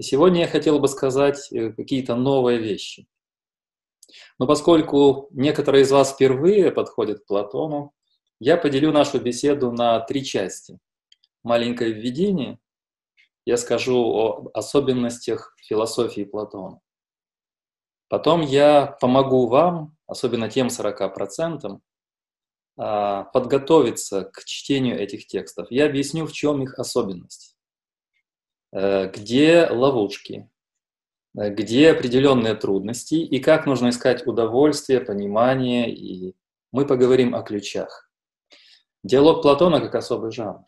И сегодня я хотел бы сказать э, какие-то новые вещи. Но поскольку некоторые из вас впервые подходят к Платону, я поделю нашу беседу на три части. Маленькое введение, я скажу о особенностях философии Платона. Потом я помогу вам, особенно тем 40%, а, подготовиться к чтению этих текстов. Я объясню, в чем их особенность, где ловушки, э, где определенные трудности и как нужно искать удовольствие, понимание. И мы поговорим о ключах. Диалог Платона как особый жанр.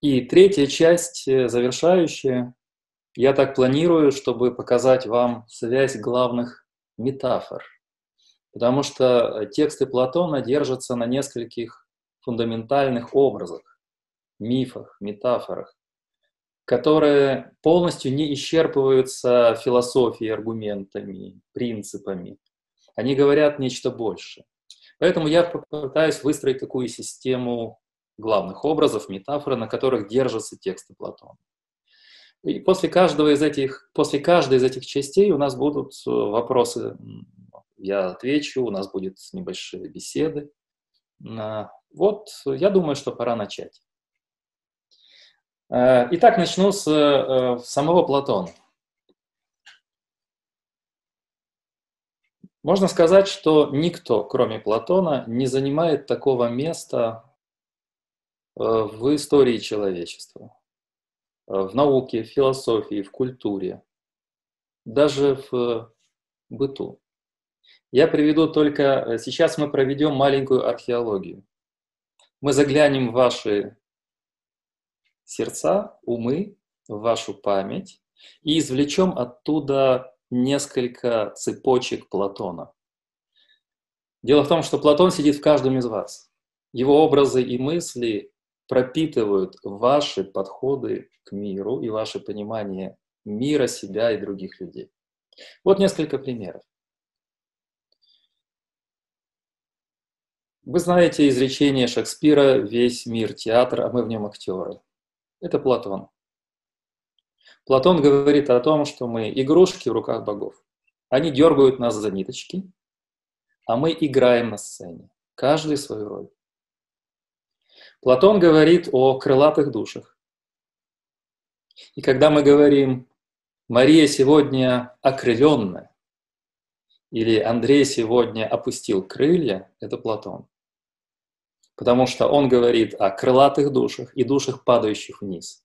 И третья часть, э, завершающая, я так планирую, чтобы показать вам связь главных метафор – Потому что э, тексты Платона держатся на нескольких фундаментальных образах, мифах, метафорах, которые полностью не исчерпываются философией, аргументами, принципами. Они говорят нечто большее. Поэтому я попытаюсь выстроить такую систему главных образов, метафоры, на которых держатся тексты Платона. И после, каждого из этих, после каждой из этих частей у нас будут э, вопросы я отвечу, у нас будет небольшие беседы. Вот, я думаю, что пора начать. Э, итак, начну с э, самого Платона. Можно сказать, что никто, кроме Платона, не занимает такого места э, в истории человечества, в науке, в философии, в культуре, даже в быту. Я приведу только... Сейчас мы проведем маленькую археологию. Мы заглянем в ваши сердца, умы, вашу память и извлечем оттуда несколько цепочек Платона. Дело в том, что Платон сидит в каждом из вас. Его образы и мысли пропитывают ваши подходы к миру и ваше понимание мира, себя и других людей. Вот несколько примеров. Вы знаете изречение Шекспира «Весь мир театр, а мы в нем актеры». Это Платон. Платон говорит о том, что мы игрушки в руках богов. Они дергают нас за ниточки, а мы играем на сцене, каждый свою роль. Платон говорит о крылатых душах. И когда мы говорим «Мария сегодня окрыленная» или «Андрей сегодня опустил крылья», это Платон потому что он говорит о крылатых душах и душах, падающих вниз,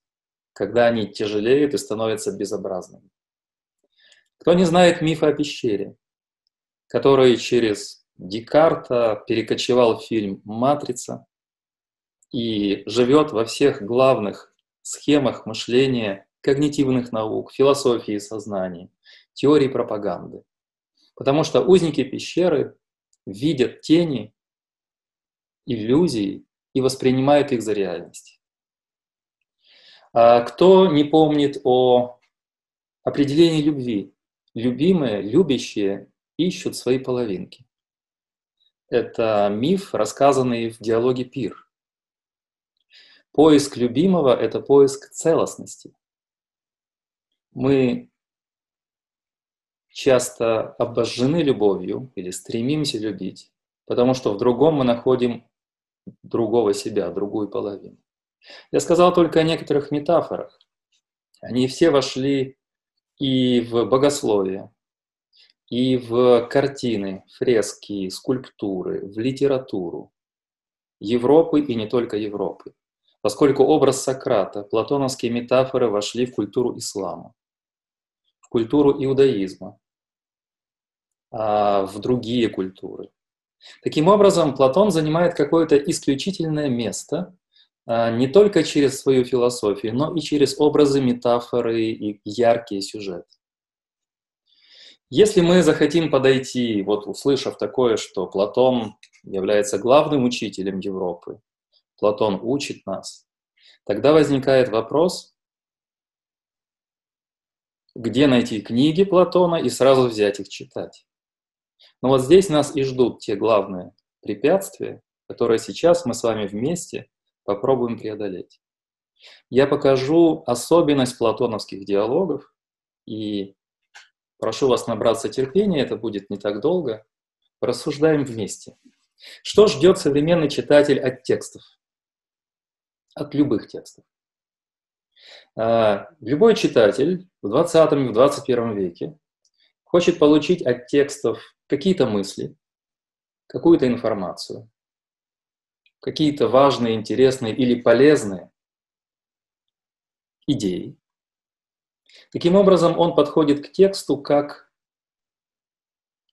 когда они тяжелеют и становятся безобразными. Кто не знает мифа о пещере, который через Декарта перекочевал в фильм «Матрица» и живет во всех главных схемах мышления когнитивных наук, философии сознания, теории пропаганды. Потому что узники пещеры видят тени иллюзий и воспринимают их за реальность. А кто не помнит о определении любви? Любимые, любящие ищут свои половинки. Это миф, рассказанный в диалоге «Пир». Поиск любимого – это поиск целостности. Мы часто обожжены любовью или стремимся любить, потому что в другом мы находим другого себя, другую половину. Я сказал только о некоторых метафорах. Они все вошли и в богословие, и в картины, фрески, скульптуры, в литературу Европы и не только Европы. Поскольку образ Сократа, платоновские метафоры вошли в культуру ислама, в культуру иудаизма, а в другие культуры. Таким образом, Платон занимает какое-то исключительное место а, не только через свою философию, но и через образы, метафоры и яркие сюжеты. Если мы захотим подойти, вот услышав такое, что Платон является главным учителем Европы, Платон учит нас, тогда возникает вопрос, где найти книги Платона и сразу взять их читать. Но вот здесь нас и ждут те главные препятствия, которые сейчас мы с вами вместе попробуем преодолеть. Я покажу особенность платоновских диалогов и прошу вас набраться терпения, это будет не так долго. Рассуждаем вместе. Что ждет современный читатель от текстов? От любых текстов. А, любой читатель в 20 и в 21 веке хочет получить от текстов какие-то мысли, какую-то информацию, какие-то важные, интересные или полезные идеи. Таким образом, он подходит к тексту как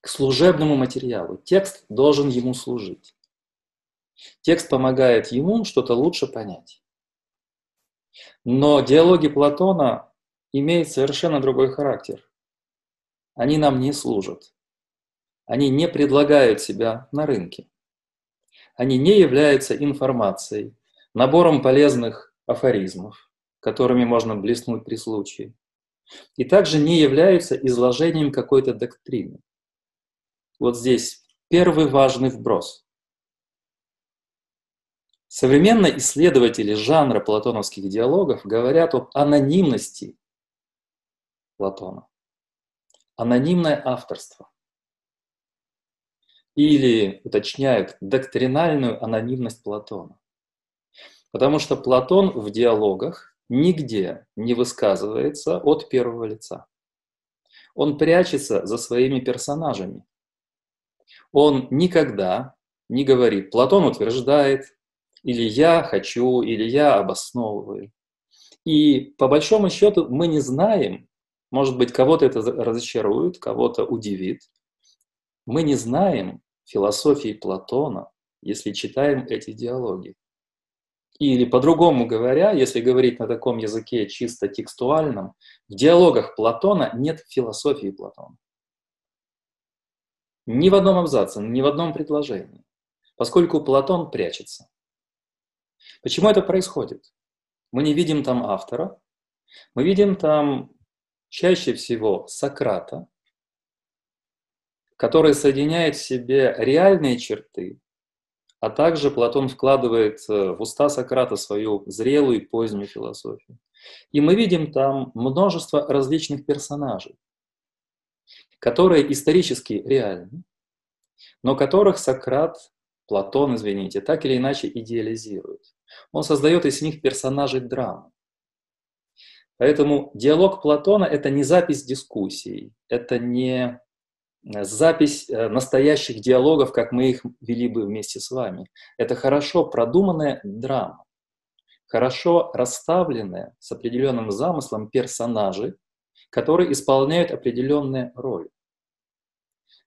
к служебному материалу. Текст должен ему служить. Текст помогает ему что-то лучше понять. Но диалоги Платона имеют совершенно другой характер. Они нам не служат. Они не предлагают себя на рынке. Они не являются информацией, набором полезных афоризмов, которыми можно блеснуть при случае. И также не являются изложением какой-то доктрины. Вот здесь первый важный вброс. Современные исследователи жанра платоновских диалогов говорят об анонимности Платона. Анонимное авторство. Или уточняют доктринальную анонимность Платона. Потому что Платон в диалогах нигде не высказывается от первого лица. Он прячется за своими персонажами. Он никогда не говорит, Платон утверждает, или я хочу, или я обосновываю. И по большому счету мы не знаем, может быть, кого-то это разочарует, кого-то удивит. Мы не знаем философии Платона, если читаем эти диалоги. Или по-другому говоря, если говорить на таком языке чисто текстуальном, в диалогах Платона нет философии Платона. Ни в одном абзаце, ни в одном предложении, поскольку Платон прячется. Почему это происходит? Мы не видим там автора, мы видим там чаще всего Сократа, который соединяет в себе реальные черты, а также Платон вкладывает э, в уста Сократа свою зрелую и позднюю философию. И мы видим там множество различных персонажей, которые исторически реальны, но которых Сократ, Платон, извините, так или иначе идеализирует. Он создает из них персонажей драмы. Поэтому диалог Платона – это не запись дискуссий, это не запись э, настоящих диалогов, как мы их вели бы вместе с вами. Это хорошо продуманная драма, хорошо расставленная с определенным замыслом персонажи, которые исполняют определенные роли.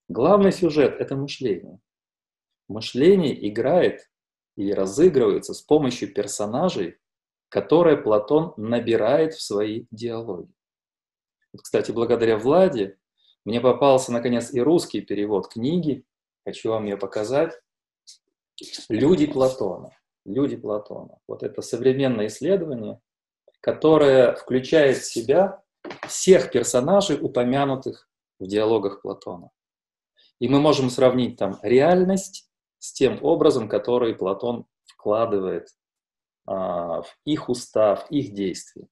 Главный сюжет – это мышление. Мышление играет или разыгрывается с помощью персонажей, которые Платон набирает в свои диалоги. Вот, кстати, благодаря Владе мне попался, наконец, и русский перевод книги. Хочу вам ее показать. «Люди Платона». «Люди Платона». Вот это современное исследование, которое включает в себя всех персонажей, упомянутых в диалогах Платона. И мы можем сравнить там реальность с тем образом, который Платон вкладывает а, в их устав, в их действия.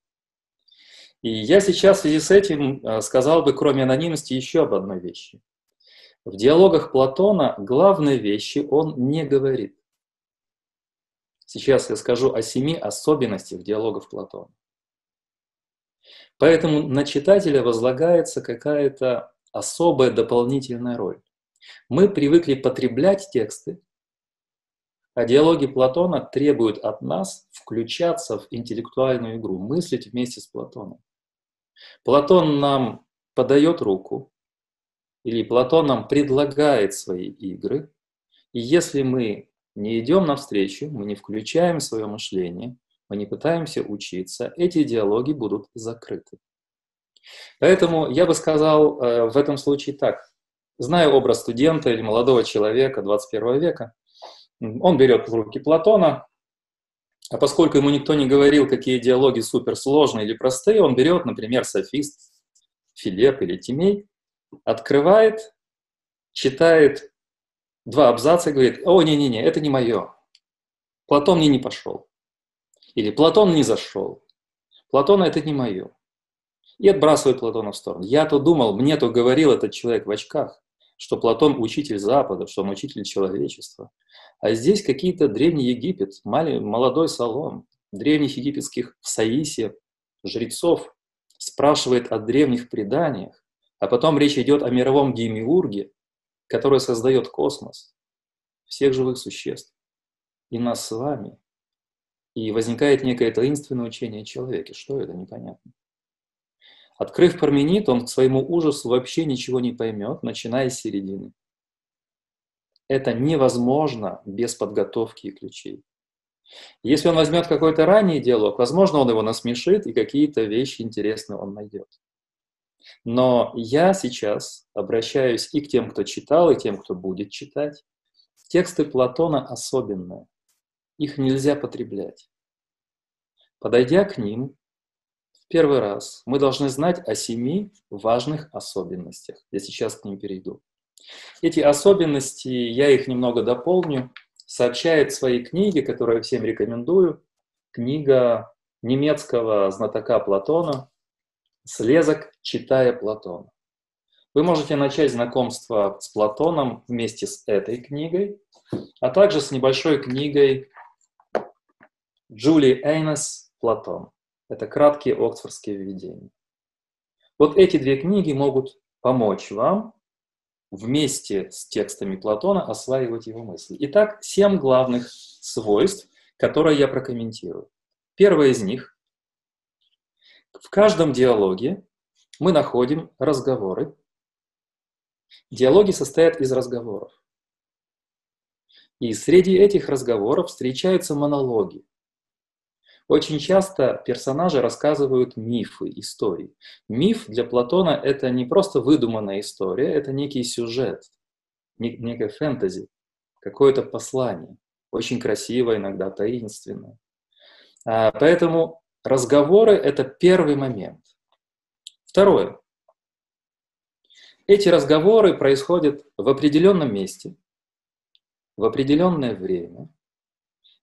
И я сейчас в связи с этим а, сказал бы, кроме анонимности, еще об одной вещи. В диалогах Платона главной вещи он не говорит. Сейчас я скажу о семи особенностях диалогов Платона. Поэтому на читателя возлагается какая-то особая дополнительная роль. Мы привыкли потреблять тексты, а диалоги Платона требуют от нас включаться в интеллектуальную игру, мыслить вместе с Платоном. Платон нам подает руку, или Платон нам предлагает свои игры, и если мы не идем навстречу, мы не включаем свое мышление, мы не пытаемся учиться, эти диалоги будут закрыты. Поэтому я бы сказал э, в этом случае так. Зная образ студента или молодого человека 21 века, он берет в руки Платона, а поскольку ему никто не говорил, какие диалоги суперсложные или простые, он берет, например, софист, Филеп или Тимей, открывает, читает два абзаца и говорит, о, не-не-не, это не мое. Платон мне не пошел. Или Платон не зашел. Платон это не мое. И отбрасывает Платона в сторону. Я-то думал, мне-то говорил этот человек в очках, что Платон учитель Запада, что он учитель человечества. А здесь какие-то древний Египет, молодой Солон, древних египетских в Саисе, жрецов, спрашивает о древних преданиях, а потом речь идет о мировом демиурге, который создает космос, всех живых существ, и нас с вами. И возникает некое таинственное учение о человеке. Что это? Непонятно. Открыв Парменид, он к своему ужасу вообще ничего не поймет, начиная с середины. Это невозможно без подготовки и ключей. Если он возьмет какой-то ранний диалог, возможно, он его насмешит, и какие-то вещи интересные он найдет. Но я сейчас обращаюсь и к тем, кто читал, и тем, кто будет читать. Тексты Платона особенные. Их нельзя потреблять. Подойдя к ним, в первый раз мы должны знать о семи важных особенностях. Я сейчас к ним перейду. Эти особенности, я их немного дополню, сообщает в своей книге, которую всем рекомендую, книга немецкого знатока Платона «Слезок, читая Платона». Вы можете начать знакомство с Платоном вместе с этой книгой, а также с небольшой книгой Джули Эйнес «Платон». Это краткие оксфордские введения. Вот эти две книги могут помочь вам вместе с текстами Платона осваивать его мысли. Итак, семь главных свойств, которые я прокомментирую. Первое из них. В каждом диалоге мы находим разговоры. Диалоги состоят из разговоров. И среди этих разговоров встречаются монологи. Очень часто персонажи рассказывают мифы, истории. Миф для Платона — это не просто выдуманная история, это некий сюжет, некое фэнтези, какое-то послание, очень красивое, иногда таинственное. А, поэтому разговоры — это первый момент. Второе. Эти разговоры происходят в определенном месте, в определенное время,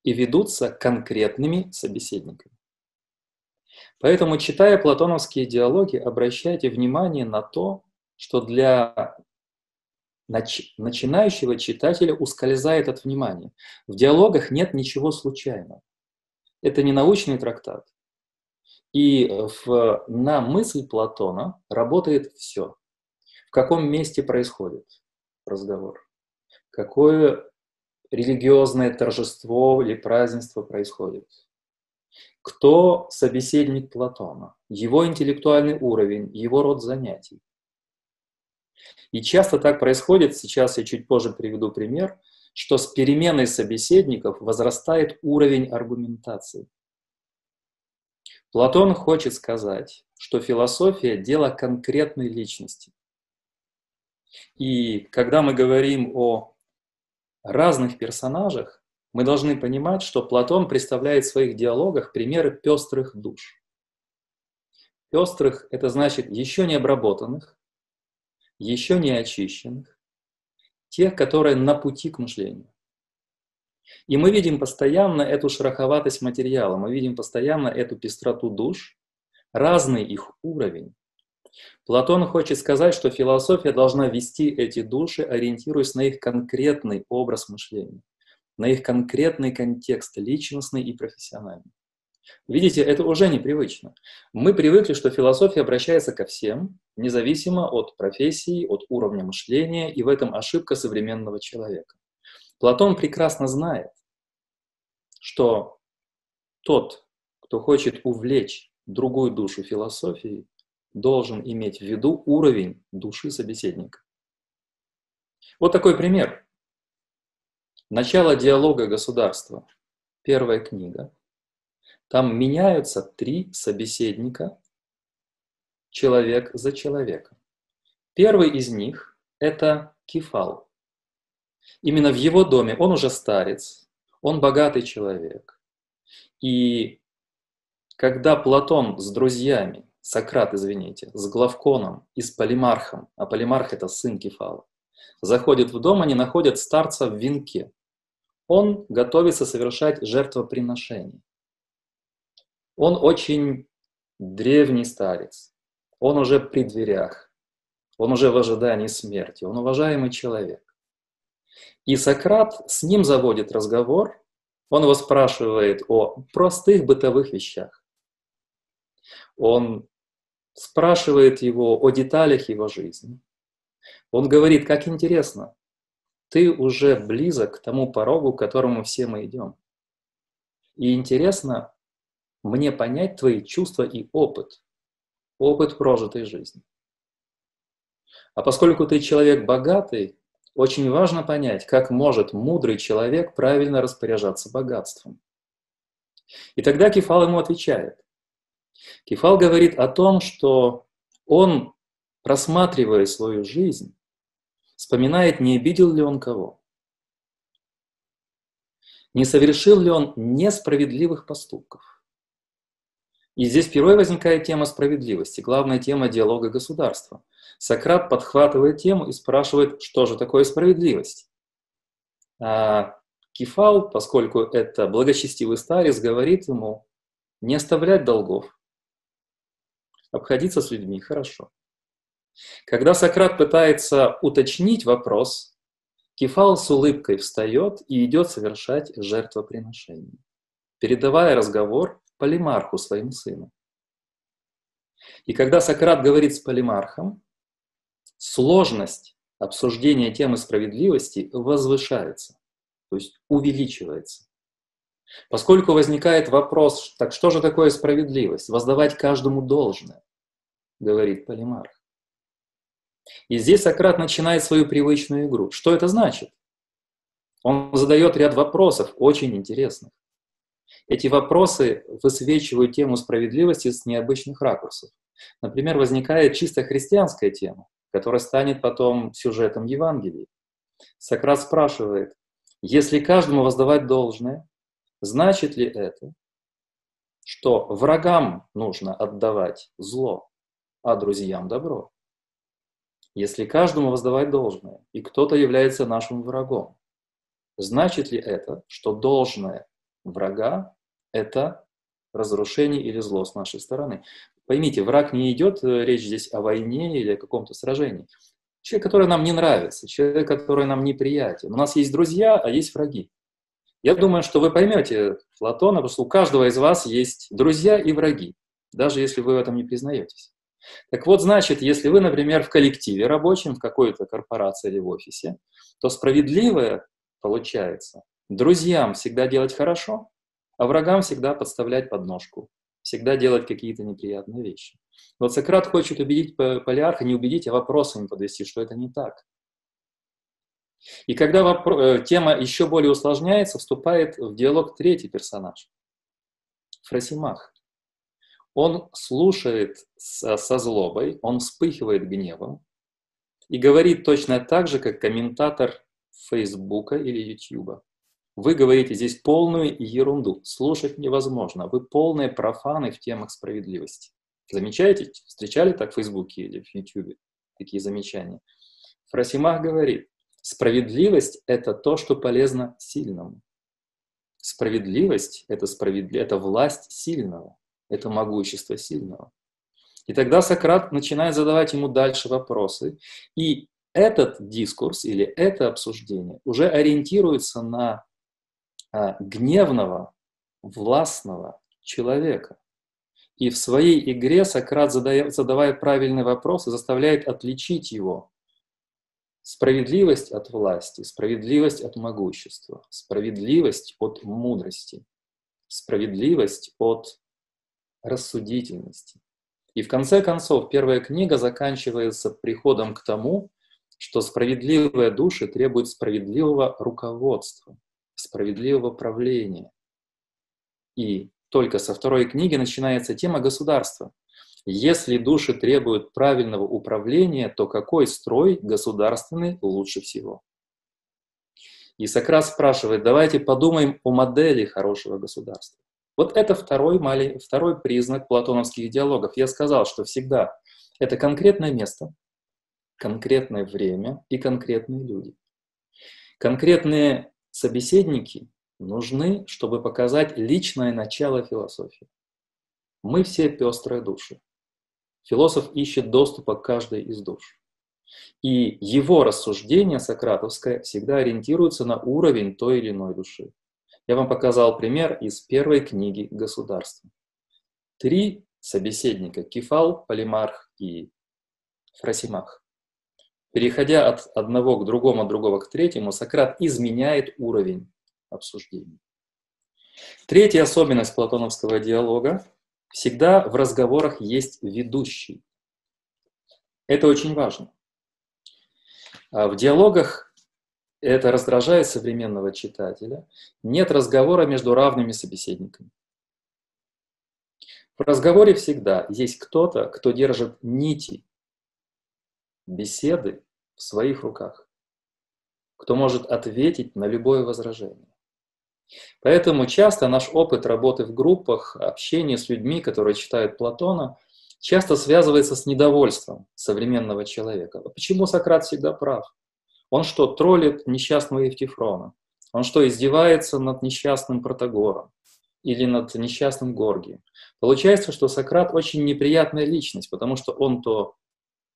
и ведутся конкретными собеседниками. Поэтому, читая платоновские диалоги, обращайте внимание на то, что для нач- начинающего читателя ускользает от внимания. В диалогах нет ничего случайного. Это не научный трактат. И в, на мысль Платона работает все. В каком месте происходит разговор? Какое религиозное торжество или празднество происходит. Кто собеседник Платона? Его интеллектуальный уровень, его род занятий. И часто так происходит, сейчас я чуть позже приведу пример, что с переменой собеседников возрастает уровень аргументации. Платон хочет сказать, что философия – дело конкретной личности. И когда мы говорим о разных персонажах, мы должны понимать, что Платон представляет в своих диалогах примеры пестрых душ. Пестрых – это значит еще не обработанных, еще не очищенных, тех, которые на пути к мышлению. И мы видим постоянно эту шероховатость материала, мы видим постоянно эту пестроту душ, разный их уровень, Платон хочет сказать, что философия должна вести эти души, ориентируясь на их конкретный образ мышления, на их конкретный контекст, личностный и профессиональный. Видите, это уже непривычно. Мы привыкли, что философия обращается ко всем, независимо от профессии, от уровня мышления, и в этом ошибка современного человека. Платон прекрасно знает, что тот, кто хочет увлечь другую душу философией, должен иметь в виду уровень души собеседника. Вот такой пример. Начало диалога государства. Первая книга. Там меняются три собеседника, человек за человеком. Первый из них – это Кефал. Именно в его доме он уже старец, он богатый человек. И когда Платон с друзьями Сократ, извините, с Главконом и с Полимархом, а Полимарх – это сын Кефала, заходит в дом, они находят старца в венке. Он готовится совершать жертвоприношение. Он очень древний старец, он уже при дверях, он уже в ожидании смерти, он уважаемый человек. И Сократ с ним заводит разговор, он его спрашивает о простых бытовых вещах. Он спрашивает его о деталях его жизни. Он говорит, как интересно, ты уже близок к тому порогу, к которому все мы идем. И интересно мне понять твои чувства и опыт, опыт прожитой жизни. А поскольку ты человек богатый, очень важно понять, как может мудрый человек правильно распоряжаться богатством. И тогда Кефал ему отвечает. Кефал говорит о том, что он, просматривая свою жизнь, вспоминает, не обидел ли он кого, не совершил ли он несправедливых поступков. И здесь впервые возникает тема справедливости, главная тема диалога государства – Сократ подхватывает тему и спрашивает, что же такое справедливость. А Кефал, поскольку это благочестивый старец, говорит ему не оставлять долгов, обходиться с людьми хорошо. Когда Сократ пытается уточнить вопрос, Кефал с улыбкой встает и идет совершать жертвоприношение, передавая разговор Полимарху, своему сыну. И когда Сократ говорит с Полимархом, сложность обсуждения темы справедливости возвышается, то есть увеличивается. Поскольку возникает вопрос, так что же такое справедливость? Воздавать каждому должное, говорит Полимарх. И здесь Сократ начинает свою привычную игру. Что это значит? Он задает ряд вопросов, очень интересных. Эти вопросы высвечивают тему справедливости с необычных ракурсов. Например, возникает чисто христианская тема которая станет потом сюжетом Евангелия. Сократ спрашивает, если каждому воздавать должное, значит ли это, что врагам нужно отдавать зло, а друзьям добро? Если каждому воздавать должное, и кто-то является нашим врагом, значит ли это, что должное врага – это разрушение или зло с нашей стороны? Поймите, враг не идет, э, речь здесь о войне или о каком-то сражении. Человек, который нам не нравится, человек, который нам неприятен. У нас есть друзья, а есть враги. Я думаю, что вы поймете Платона, потому что у каждого из вас есть друзья и враги, даже если вы в этом не признаетесь. Так вот, значит, если вы, например, в коллективе рабочем, в какой-то корпорации или в офисе, то справедливое получается друзьям всегда делать хорошо, а врагам всегда подставлять подножку всегда делать какие-то неприятные вещи. Вот Сократ хочет убедить Полиарха, не убедить, а вопросами подвести, что это не так. И когда э, тема еще более усложняется, вступает в диалог третий персонаж – Фросимах. Он слушает со, со злобой, он вспыхивает гневом и говорит точно так же, как комментатор Фейсбука или Ютьюба. Вы говорите здесь полную ерунду. Слушать невозможно. Вы полные профаны в темах справедливости. Замечаете? Встречали так в Фейсбуке или в Ютубе такие замечания? Фросимах говорит, справедливость – это то, что полезно сильному. Справедливость – это, справедли... это власть сильного, это могущество сильного. И тогда Сократ начинает задавать ему дальше вопросы. И этот дискурс или это обсуждение уже ориентируется на а, гневного, властного человека. И в своей игре Сократ, задая, задавая правильный вопрос, заставляет отличить его. Справедливость от власти, справедливость от могущества, справедливость от мудрости, справедливость от рассудительности. И в конце концов, первая книга заканчивается приходом к тому, что справедливые души требуют справедливого руководства справедливого правления. И только со второй книги начинается тема государства. Если души требуют правильного управления, то какой строй государственный лучше всего? И Сократ спрашивает, давайте подумаем о модели хорошего государства. Вот это второй, малень... второй признак платоновских диалогов. Я сказал, что всегда это конкретное место, конкретное время и конкретные люди. Конкретные собеседники нужны, чтобы показать личное начало философии. Мы все пестрые души. Философ ищет доступа к каждой из душ. И его рассуждение сократовское всегда ориентируется на уровень той или иной души. Я вам показал пример из первой книги «Государство». Три собеседника – Кефал, Полимарх и Фросимах. Переходя от одного к другому, от другого к третьему, Сократ изменяет уровень обсуждения. Третья особенность платоновского диалога – всегда в разговорах есть ведущий. Это очень важно. А в диалогах это раздражает современного читателя. Нет разговора между равными собеседниками. В разговоре всегда есть кто-то, кто держит нити беседы в своих руках, кто может ответить на любое возражение. Поэтому часто наш опыт работы в группах, общения с людьми, которые читают Платона, часто связывается с недовольством современного человека. Почему Сократ всегда прав? Он что, троллит несчастного Евтифрона? Он что, издевается над несчастным Протагором? Или над несчастным Горгием? Получается, что Сократ очень неприятная личность, потому что он то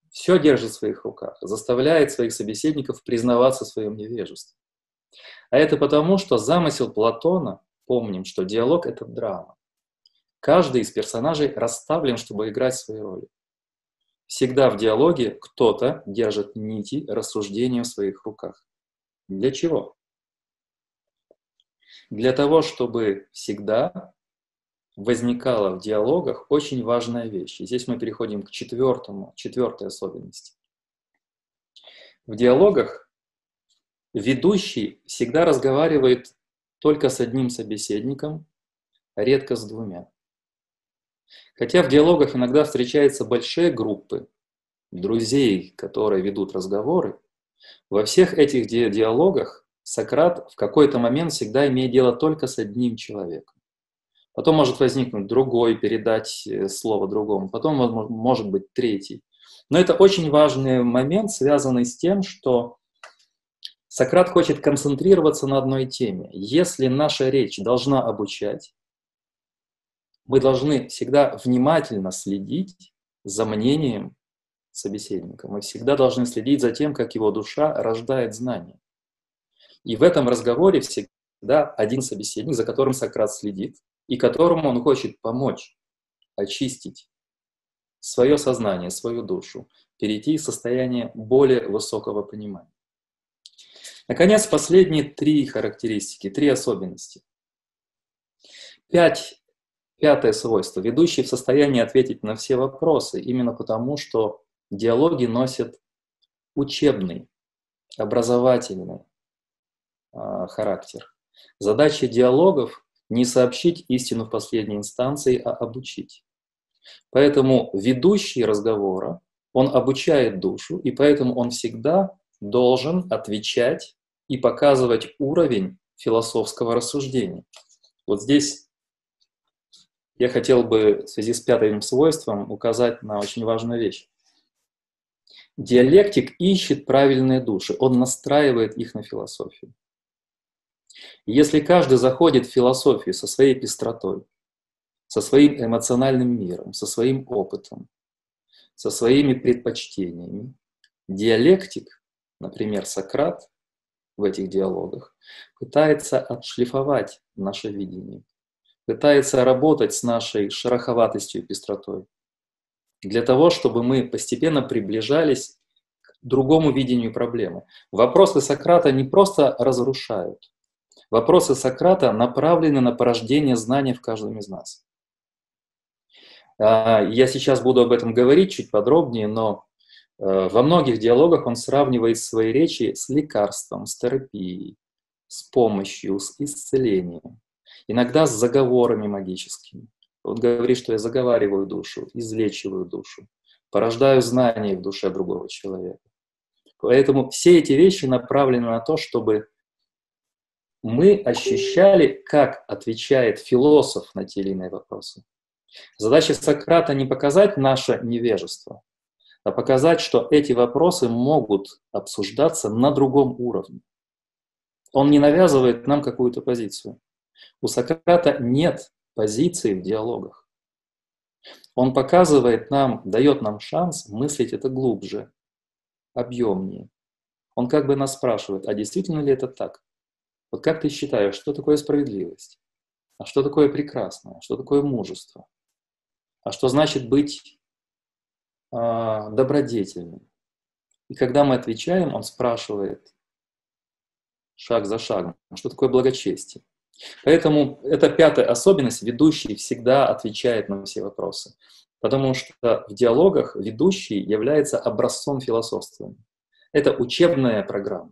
все держит в своих руках, заставляет своих собеседников признаваться в своем невежестве. А это потому, что замысел Платона, помним, что диалог — это драма. Каждый из персонажей расставлен, чтобы играть свои роли. Всегда в диалоге кто-то держит нити рассуждения в своих руках. Для чего? Для того, чтобы всегда возникала в диалогах очень важная вещь. И здесь мы переходим к четвертому, четвертой особенности. В диалогах ведущий всегда разговаривает только с одним собеседником, редко с двумя. Хотя в диалогах иногда встречаются большие группы друзей, которые ведут разговоры, во всех этих ди диалогах Сократ в какой-то момент всегда имеет дело только с одним человеком. Потом может возникнуть другой, передать э, слово другому, потом может быть третий. Но это очень важный момент, связанный с тем, что Сократ хочет концентрироваться на одной теме. Если наша речь должна обучать, мы должны всегда внимательно следить за мнением собеседника. Мы всегда должны следить за тем, как его душа рождает знания. И в этом разговоре всегда один собеседник, за которым Сократ следит, и которому он хочет помочь очистить свое сознание, свою душу, перейти в состояние более высокого понимания. Наконец, последние три характеристики, три особенности. Пять Пятое свойство. Ведущий в состоянии ответить на все вопросы, именно потому, что диалоги носят учебный, образовательный э, характер. Задача диалогов не сообщить истину в последней инстанции, а обучить. Поэтому ведущий разговора, он обучает душу, и поэтому он всегда должен отвечать и показывать уровень философского рассуждения. Вот здесь я хотел бы в связи с пятым свойством указать на очень важную вещь. Диалектик ищет правильные души, он настраивает их на философию. Если каждый заходит в философию со своей пестротой, со своим эмоциональным миром, со своим опытом, со своими предпочтениями, диалектик, например, Сократ в этих диалогах, пытается отшлифовать наше видение, пытается работать с нашей шероховатостью и пестротой. Для того, чтобы мы постепенно приближались к другому видению проблемы. Вопросы Сократа не просто разрушают. Вопросы Сократа направлены на порождение знания в каждом из нас. А, я сейчас буду об этом говорить чуть подробнее, но э, во многих диалогах он сравнивает свои речи с лекарством, с терапией, с помощью, с исцелением иногда с заговорами магическими. Он говорит, что я заговариваю душу, излечиваю душу, порождаю знания в душе другого человека. Поэтому все эти вещи направлены на то, чтобы мы ощущали, как отвечает философ на те или иные вопросы. Задача Сократа не показать наше невежество, а показать, что эти вопросы могут обсуждаться на другом уровне. Он не навязывает нам какую-то позицию. У Сократа нет позиции в диалогах. Он показывает нам, дает нам шанс мыслить это глубже, объемнее. Он как бы нас спрашивает, а действительно ли это так? Вот как ты считаешь, что такое справедливость? А что такое прекрасное? Что такое мужество? А что значит быть э, добродетельным? И когда мы отвечаем, он спрашивает шаг за шагом, что такое благочестие? Поэтому это пятая особенность. Ведущий всегда отвечает на все вопросы. Потому что в диалогах ведущий является образцом философствования. Это учебная программа.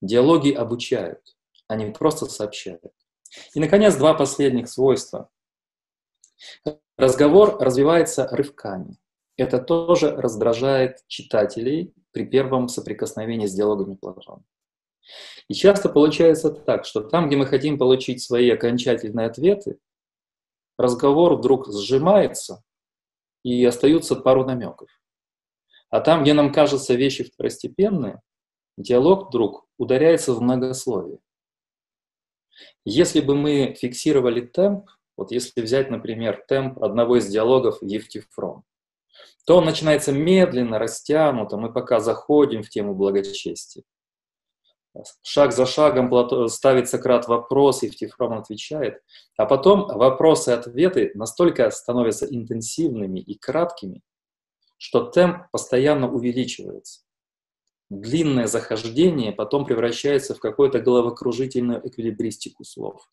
Диалоги обучают, они просто сообщают. И, наконец, два последних свойства. Разговор развивается рывками. Это тоже раздражает читателей при первом соприкосновении с диалогами Платона. И часто получается так, что там, где мы хотим получить свои окончательные ответы, разговор вдруг сжимается, и остаются пару намеков. А там, где нам кажется вещи второстепенные, диалог вдруг ударяется в многословие. Если бы мы фиксировали темп, вот если взять, например, темп одного из диалогов Евтифрон, то он начинается медленно, растянуто, мы пока заходим в тему благочестия. Шаг за шагом ставит Сократ вопрос, Евтифрон отвечает. А потом вопросы и ответы настолько становятся интенсивными и краткими, что темп постоянно увеличивается. Длинное захождение потом превращается в какую-то головокружительную эквилибристику слов,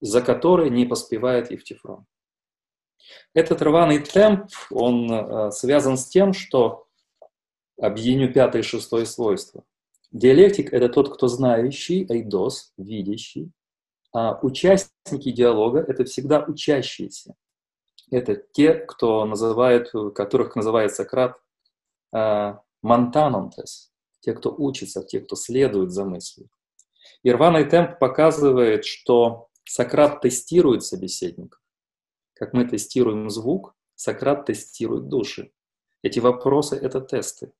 за которой не поспевает Евтифрон. Этот рваный темп, он э, связан с тем, что объединю пятое и шестое свойство. Диалектик – это тот, кто знающий, айдос, видящий, а участники диалога – это всегда учащиеся. Это те, кто называет, которых называет Сократ монтанонтес, те, кто учится, те, кто следует за мыслью. И рваный темп показывает, что Сократ тестирует собеседников. Как мы тестируем звук, Сократ тестирует души. Эти вопросы — это тесты.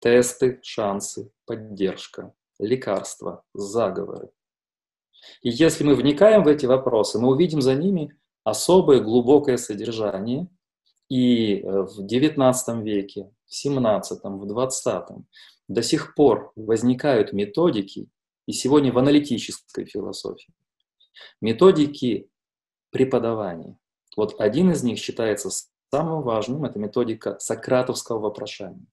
Тесты, шансы, поддержка, лекарства, заговоры. И если мы вникаем в эти вопросы, мы увидим за ними особое глубокое содержание. И э, в XIX веке, в XVII, в XX до сих пор возникают методики, и сегодня в аналитической философии, методики преподавания. Вот один из них считается самым важным, это методика сократовского вопрошания.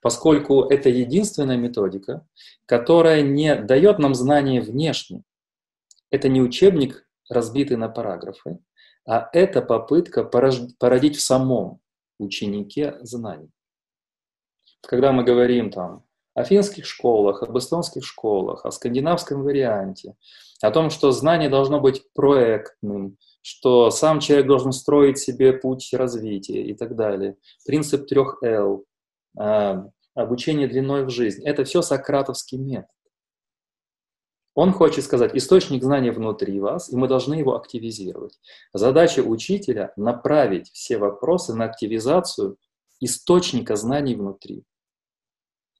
Поскольку это единственная методика, которая не дает нам знания внешне. Это не учебник, разбитый на параграфы, а это попытка породить в самом ученике знания. Когда мы говорим там о финских школах, об эстонских школах, о скандинавском варианте, о том, что знание должно быть проектным, что сам человек должен строить себе путь развития и так далее. Принцип трех Л, обучение длиной в жизнь. Это все сократовский метод. Он хочет сказать, источник знания внутри вас, и мы должны его активизировать. Задача учителя – направить все вопросы на активизацию источника знаний внутри.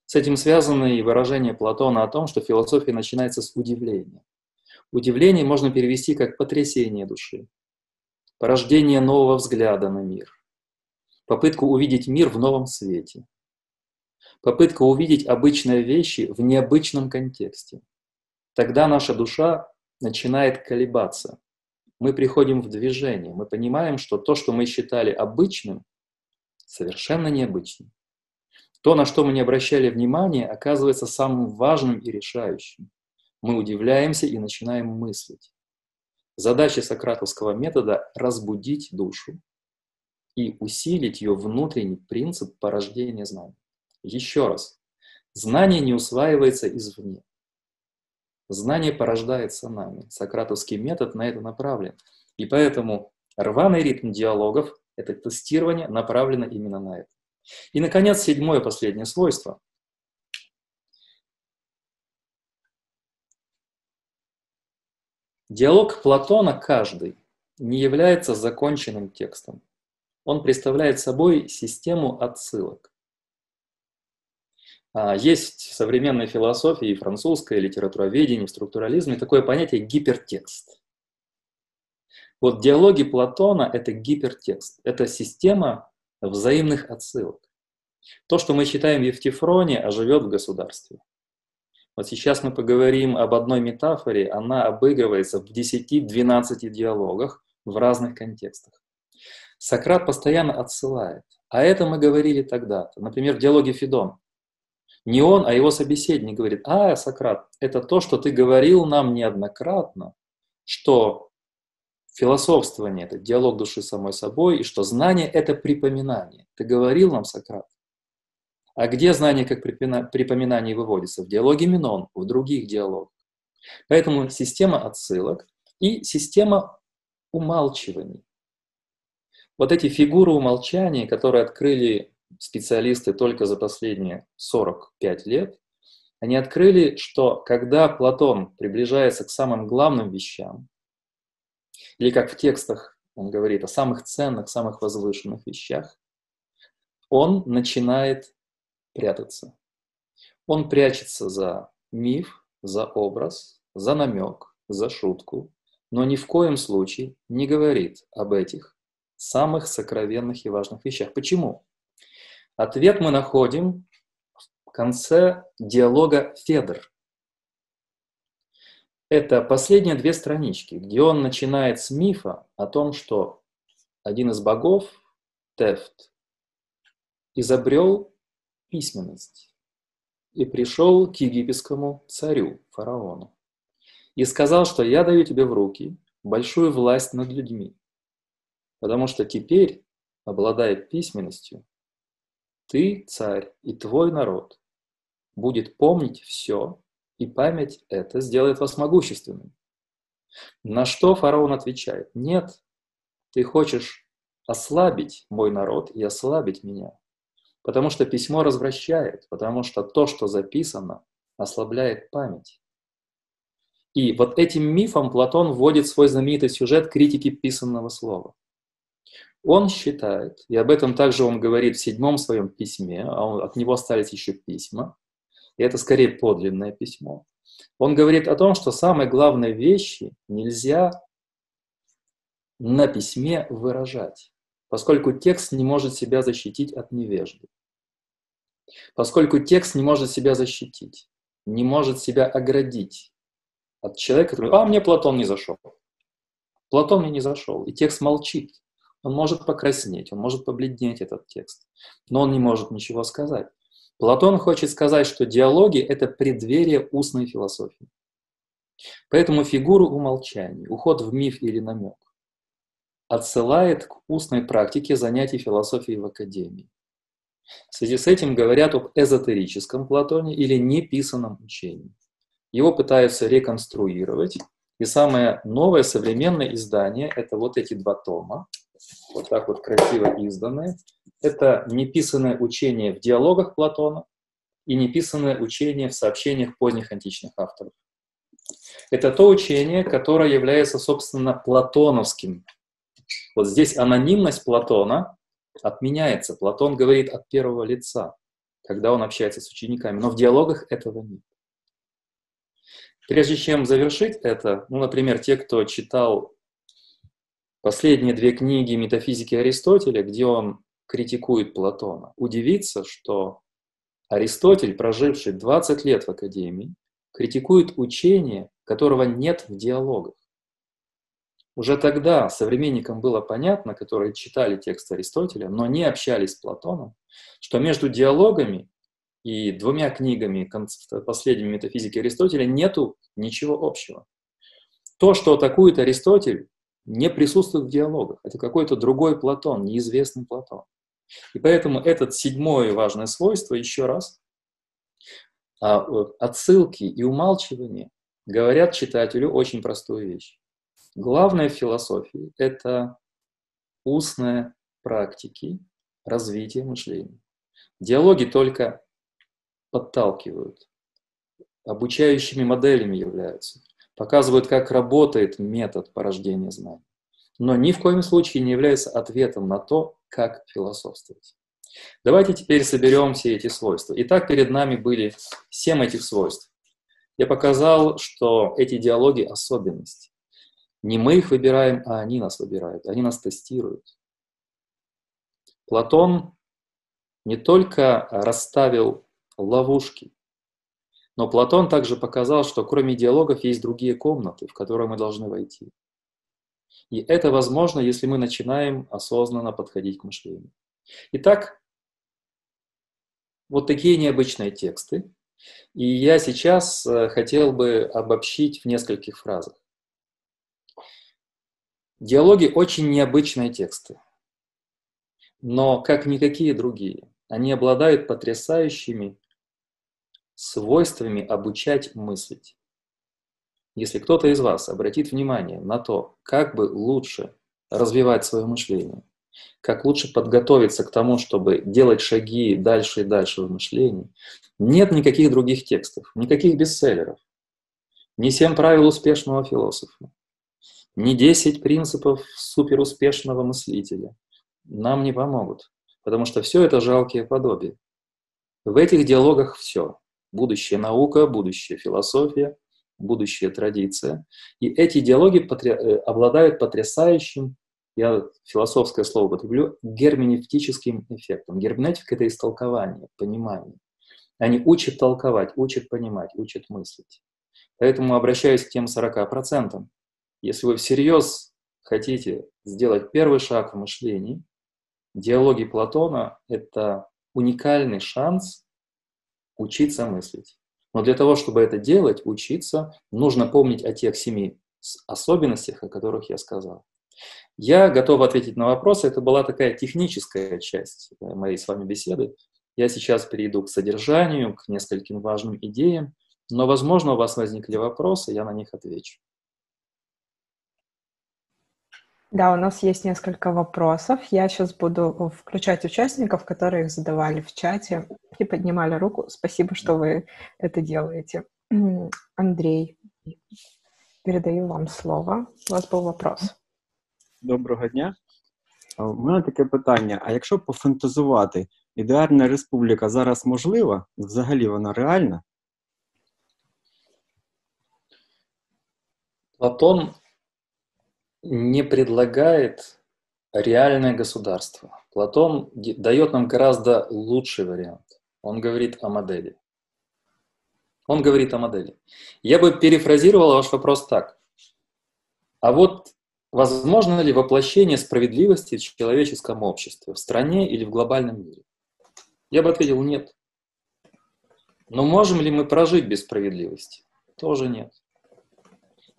С этим связано и выражение Платона о том, что философия начинается с удивления. Удивление можно перевести как потрясение души, порождение нового взгляда на мир, попытку увидеть мир в новом свете, попытка увидеть обычные вещи в необычном контексте – Тогда наша душа начинает колебаться. Мы приходим в движение, мы понимаем, что то, что мы считали обычным, совершенно необычным. То, на что мы не обращали внимания, оказывается самым важным и решающим. Мы удивляемся и начинаем мыслить. Задача сократовского метода – разбудить душу и усилить ее внутренний принцип порождения знаний. Еще раз, знание не усваивается извне. Знание порождается нами. Сократовский метод на это направлен. И поэтому рваный ритм диалогов – это тестирование направлено именно на это. И, наконец, седьмое последнее свойство. Диалог Платона каждый не является законченным текстом. Он представляет собой систему отсылок. А, есть в современной философии, французской литературоведении, в структурализме такое понятие гипертекст. Вот диалоги Платона — это гипертекст, это система взаимных отсылок. То, что мы читаем в Евтифроне, оживет в государстве. Вот сейчас мы поговорим об одной метафоре, она обыгрывается в 10-12 диалогах в разных контекстах. Сократ постоянно отсылает. А это мы говорили тогда-то. Например, в диалоге Федон. Не он, а его собеседник говорит, а, Сократ, это то, что ты говорил нам неоднократно, что философствование – это диалог души с самой собой, и что знание – это припоминание. Ты говорил нам, Сократ. А где знание как припоминание выводится? В диалоге Минон, в других диалогах. Поэтому система отсылок и система умалчиваний. Вот эти фигуры умолчания, которые открыли специалисты только за последние 45 лет, они открыли, что когда Платон приближается к самым главным вещам, или как в текстах он говорит о самых ценных, самых возвышенных вещах, он начинает прятаться. Он прячется за миф, за образ, за намек, за шутку, но ни в коем случае не говорит об этих самых сокровенных и важных вещах. Почему? Ответ мы находим в конце диалога Федор. Это последние две странички, где он начинает с мифа о том, что один из богов, Тефт, изобрел письменность и пришел к египетскому царю, фараону, и сказал, что я даю тебе в руки большую власть над людьми, потому что теперь, обладая письменностью, ты, царь, и твой народ будет помнить все, и память это сделает вас могущественным. На что фараон отвечает, нет, ты хочешь ослабить мой народ и ослабить меня. Потому что письмо развращает, потому что то, что записано, ослабляет память. И вот этим мифом Платон вводит свой знаменитый сюжет критики писанного слова. Он считает, и об этом также он говорит в седьмом своем письме, а он, от него остались еще письма, и это скорее подлинное письмо. Он говорит о том, что самые главные вещи нельзя на письме выражать поскольку текст не может себя защитить от невежды. Поскольку текст не может себя защитить, не может себя оградить от человека, который «А, мне Платон не зашел». Платон мне не зашел, и текст молчит. Он может покраснеть, он может побледнеть, этот текст, но он не может ничего сказать. Платон хочет сказать, что диалоги – это преддверие устной философии. Поэтому фигуру умолчания, уход в миф или намек, отсылает к устной практике занятий философией в академии. В связи с этим говорят об эзотерическом Платоне или неписанном учении. Его пытаются реконструировать, и самое новое современное издание – это вот эти два тома, вот так вот красиво изданные. Это неписанное учение в диалогах Платона и неписанное учение в сообщениях поздних античных авторов. Это то учение, которое является, собственно, платоновским вот здесь анонимность Платона отменяется. Платон говорит от первого лица, когда он общается с учениками, но в диалогах этого нет. Прежде чем завершить это, ну, например, те, кто читал последние две книги метафизики Аристотеля, где он критикует Платона, удивится, что Аристотель, проживший 20 лет в Академии, критикует учение, которого нет в диалогах. Уже тогда современникам было понятно, которые читали текст Аристотеля, но не общались с Платоном, что между диалогами и двумя книгами последними метафизики Аристотеля нету ничего общего. То, что атакует Аристотель, не присутствует в диалогах. Это какой-то другой Платон, неизвестный Платон. И поэтому этот седьмое важное свойство, еще раз, а, отсылки и умалчивания говорят читателю очень простую вещь. Главное в философии – это устные практики развития мышления. Диалоги только подталкивают, обучающими моделями являются, показывают, как работает метод порождения знаний, но ни в коем случае не являются ответом на то, как философствовать. Давайте теперь соберем все эти свойства. Итак, перед нами были семь этих свойств. Я показал, что эти диалоги – особенность. Не мы их выбираем, а они нас выбирают, они нас тестируют. Платон не только расставил ловушки, но Платон также показал, что кроме диалогов есть другие комнаты, в которые мы должны войти. И это возможно, если мы начинаем осознанно подходить к мышлению. Итак, вот такие необычные тексты. И я сейчас э, хотел бы обобщить в нескольких фразах. Диалоги очень необычные тексты но как никакие другие. Они обладают потрясающими свойствами обучать мыслить. Если кто-то из вас обратит внимание на то, как бы лучше развивать свое мышление, как лучше подготовиться к тому, чтобы делать шаги дальше и дальше в мышлении, нет никаких других текстов, никаких бестселлеров, ни семь правил успешного философа, ни десять принципов суперуспешного мыслителя – нам не помогут, потому что все это жалкие подобия. В этих диалогах все. Будущая наука, будущая философия, будущая традиция. И эти диалоги потр... Э, обладают потрясающим, я философское слово употреблю, герменевтическим эффектом. Герменевтика – это истолкование, понимание. Они учат толковать, учат понимать, учат мыслить. Поэтому обращаюсь к тем 40%. Если вы всерьез хотите сделать первый шаг в мышлении, Диалоги Платона — это уникальный шанс учиться мыслить. Но для того, чтобы это делать, учиться, нужно помнить о тех семи особенностях, о которых я сказал. Я готов ответить на вопросы. Это была такая техническая часть э, моей с вами беседы. Я сейчас перейду к содержанию, к нескольким важным идеям, но, возможно, у вас возникли вопросы, я на них отвечу. Да, у нас есть несколько вопросов. Я сейчас буду включать участников, которые их задавали в чате и поднимали руку. Спасибо, что вы это делаете. Андрей, передаю вам слово. У вас був вопрос. Доброго дня. У мене таке питання: а якщо пофантазувати, ідеальна республіка зараз можлива? Взагалі вона реальна? Платон не предлагает реальное государство. Платон дает нам гораздо лучший вариант. Он говорит о модели. Он говорит о модели. Я бы перефразировал ваш вопрос так. А вот возможно ли воплощение справедливости в человеческом обществе, в стране или в глобальном мире? Я бы ответил нет. Но можем ли мы прожить без справедливости? Тоже нет.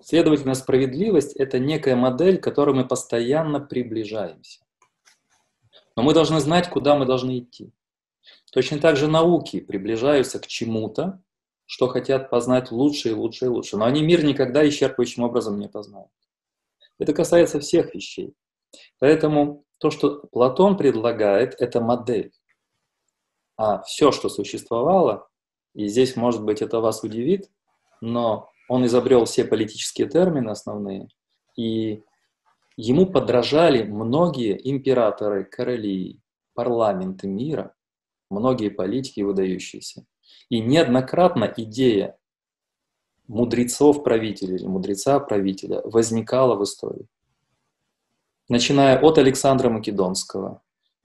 Следовательно, справедливость – это некая модель, к которой мы постоянно приближаемся. Но мы должны знать, куда мы должны идти. Точно так же науки приближаются к чему-то, что хотят познать лучше и лучше и лучше. Но они мир никогда исчерпывающим образом не познают. Это касается всех вещей. Поэтому то, что Платон предлагает, это модель. А все, что существовало, и здесь, может быть, это вас удивит, но он изобрел все политические термины основные, и ему подражали многие императоры, короли, парламенты мира, многие политики выдающиеся. И неоднократно идея мудрецов-правителя или мудреца-правителя возникала в истории. Начиная от Александра Македонского,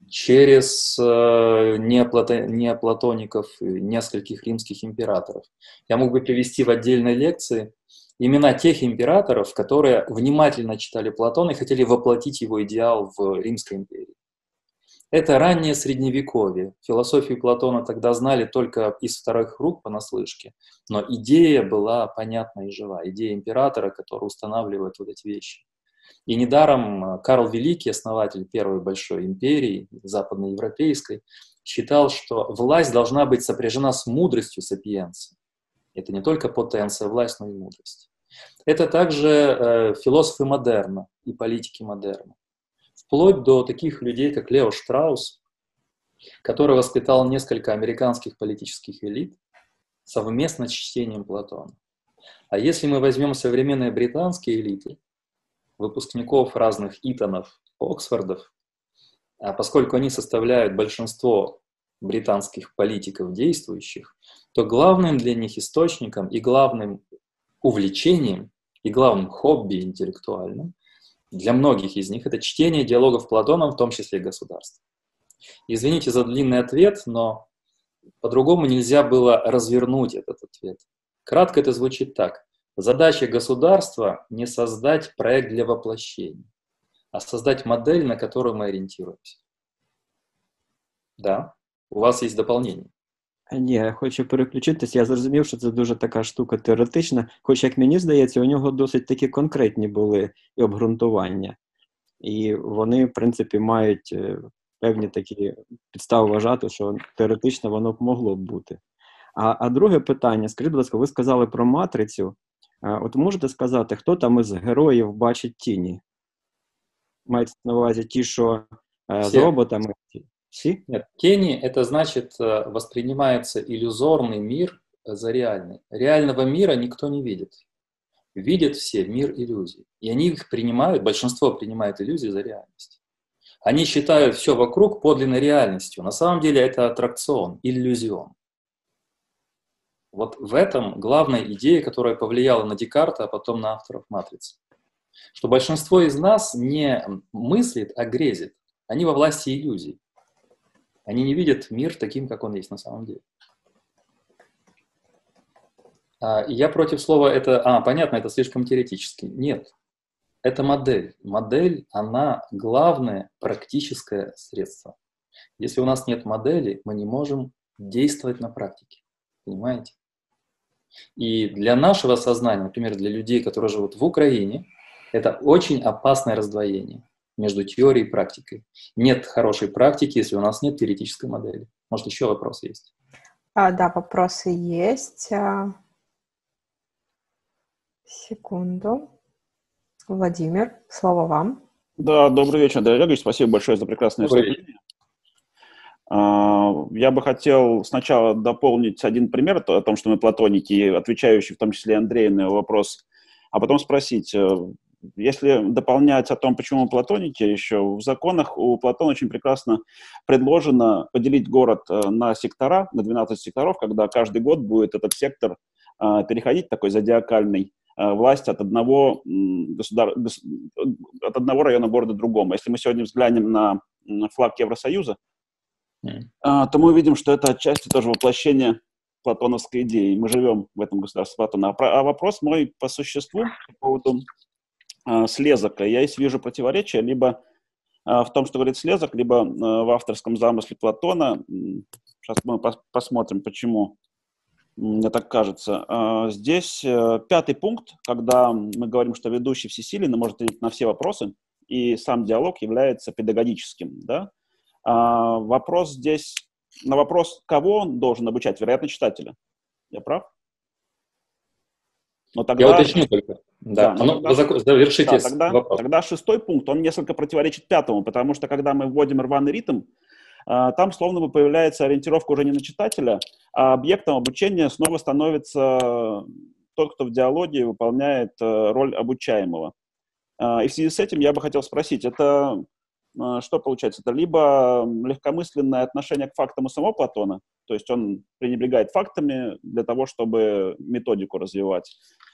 через э, неоплато, неоплатоников, нескольких римских императоров. Я мог бы привести в отдельной лекции имена тех императоров, которые внимательно читали Платона и хотели воплотить его идеал в Римской империи. Это раннее Средневековье. Философию Платона тогда знали только из вторых рук понаслышке, но идея была понятна и жива. Идея императора, который устанавливает вот эти вещи. И недаром э, Карл Великий, основатель первой большой империи, западноевропейской, считал, что власть должна быть сопряжена с мудростью сапиенции. Это не только потенция власть, но и мудрость. Это также э, философы модерна и политики модерна. Вплоть до таких людей, как Лео Штраус, который воспитал несколько американских политических элит совместно с чтением Платона. А если мы возьмем современные британские элиты, выпускников разных Итонов, Оксфордов, а поскольку они составляют большинство британских политиков действующих, то главным для них источником и главным увлечением и главным хобби интеллектуальным для многих из них это чтение диалогов Платона, в том числе и государства. Извините за длинный ответ, но по-другому нельзя было развернуть этот ответ. Кратко это звучит так. Задача государства не создать проект для воплощения, а создать модель, на которую мы ориентируемся. Да, у вас есть дополнение. Ні, я хочу переключитися. Я зрозумів, що це дуже така штука теоретична, хоч, як мені здається, у нього досить такі конкретні були і обґрунтування. І вони, в принципі, мають е, певні такі підстави вважати, що теоретично воно б могло б бути. А а друге питання: скажіть, будь ласка, ви сказали про матрицю. От можете сказати, хто там із героїв бачить тіні? Мається на увазі ті, що е, з роботами? Си? Нет, тени – это значит, э, воспринимается иллюзорный мир за реальный. Реального мира никто не видит. Видят все мир иллюзий. И они их принимают, большинство принимает иллюзии за реальность. Они считают все вокруг подлинной реальностью. На самом деле это аттракцион, иллюзион. Вот в этом главная идея, которая повлияла на Декарта, а потом на авторов «Матрицы». Что большинство из нас не мыслит, а грезит. Они во власти иллюзий. Они не видят мир таким, как он есть на самом деле. А, я против слова это... А, понятно, это слишком теоретически. Нет. Это модель. Модель, она главное практическое средство. Если у нас нет модели, мы не можем действовать на практике. Понимаете? И для нашего сознания, например, для людей, которые живут в Украине, это очень опасное раздвоение между теорией и практикой. Нет хорошей практики, если у нас нет теоретической модели. Может, еще вопросы есть? А, да, вопросы есть. А, секунду. Владимир, слово вам. Да, добрый вечер, Андрей Олегович. Спасибо большое за прекрасное выступление. А, я бы хотел сначала дополнить один пример о том, что мы платоники, отвечающий в том числе Андрею на вопрос, а потом спросить, э, если дополнять о том, почему платоники еще, в законах у Платона очень прекрасно предложено поделить город э, на сектора, на 12 секторов, когда каждый год будет этот сектор э, переходить, такой зодиакальный, власть от одного, государ... от одного района города другому. Если мы сегодня взглянем на флаг Евросоюза, mm. то мы увидим, что это отчасти тоже воплощение платоновской идеи. Мы живем в этом государстве Платона. А, а вопрос мой по существу по поводу э, слезок. Я здесь вижу противоречие либо в том, что говорит слезок, либо в авторском замысле Платона. Сейчас мы пос посмотрим, почему мне так кажется. Здесь э, пятый пункт, когда мы говорим, что ведущий всесилен и может ответить на все вопросы, и сам диалог является педагогическим. Да? А, вопрос здесь, на вопрос, кого он должен обучать, вероятно, читателя. Я прав? Но тогда... Я уточню только. Да, да ну, тогда... завершите да, тогда, вопрос. Тогда шестой пункт, он несколько противоречит пятому, потому что когда мы вводим рваный ритм, а, там словно бы появляется ориентировка уже не на читателя, а объектом обучения снова становится тот, кто в диалоге выполняет э, роль обучаемого. А, и в связи с этим я бы хотел спросить, это а, что получается? Это либо легкомысленное отношение к фактам у самого Платона, то есть он пренебрегает фактами для того, чтобы методику развивать,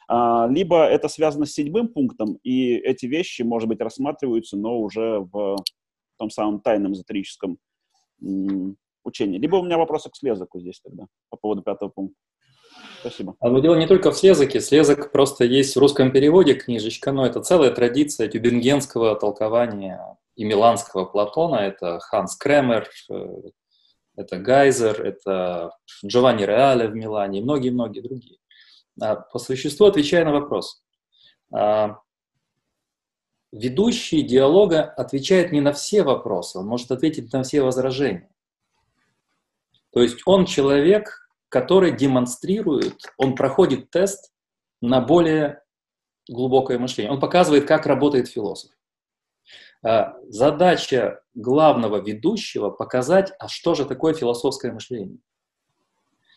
а, либо это связано с седьмым пунктом, и эти вещи, может быть, рассматриваются, но уже в том самом тайном эзотерическом учении. Либо у меня вопросы к слезоку здесь тогда по поводу пятого пункта. Спасибо. А, но дело не только в слезоке. Слезок просто есть в русском переводе книжечка, но это целая традиция тюбингенского толкования и миланского Платона. Это Ханс Кремер, э, это Гайзер, это Джованни Реале в Милане и многие-многие другие. А по существу отвечая на вопрос. А, ведущий диалога отвечает не на все вопросы, он может ответить на все возражения. То есть он человек, который демонстрирует, он проходит тест на более глубокое мышление. Он показывает, как работает философ. А, задача главного ведущего показать, а что же такое философское мышление.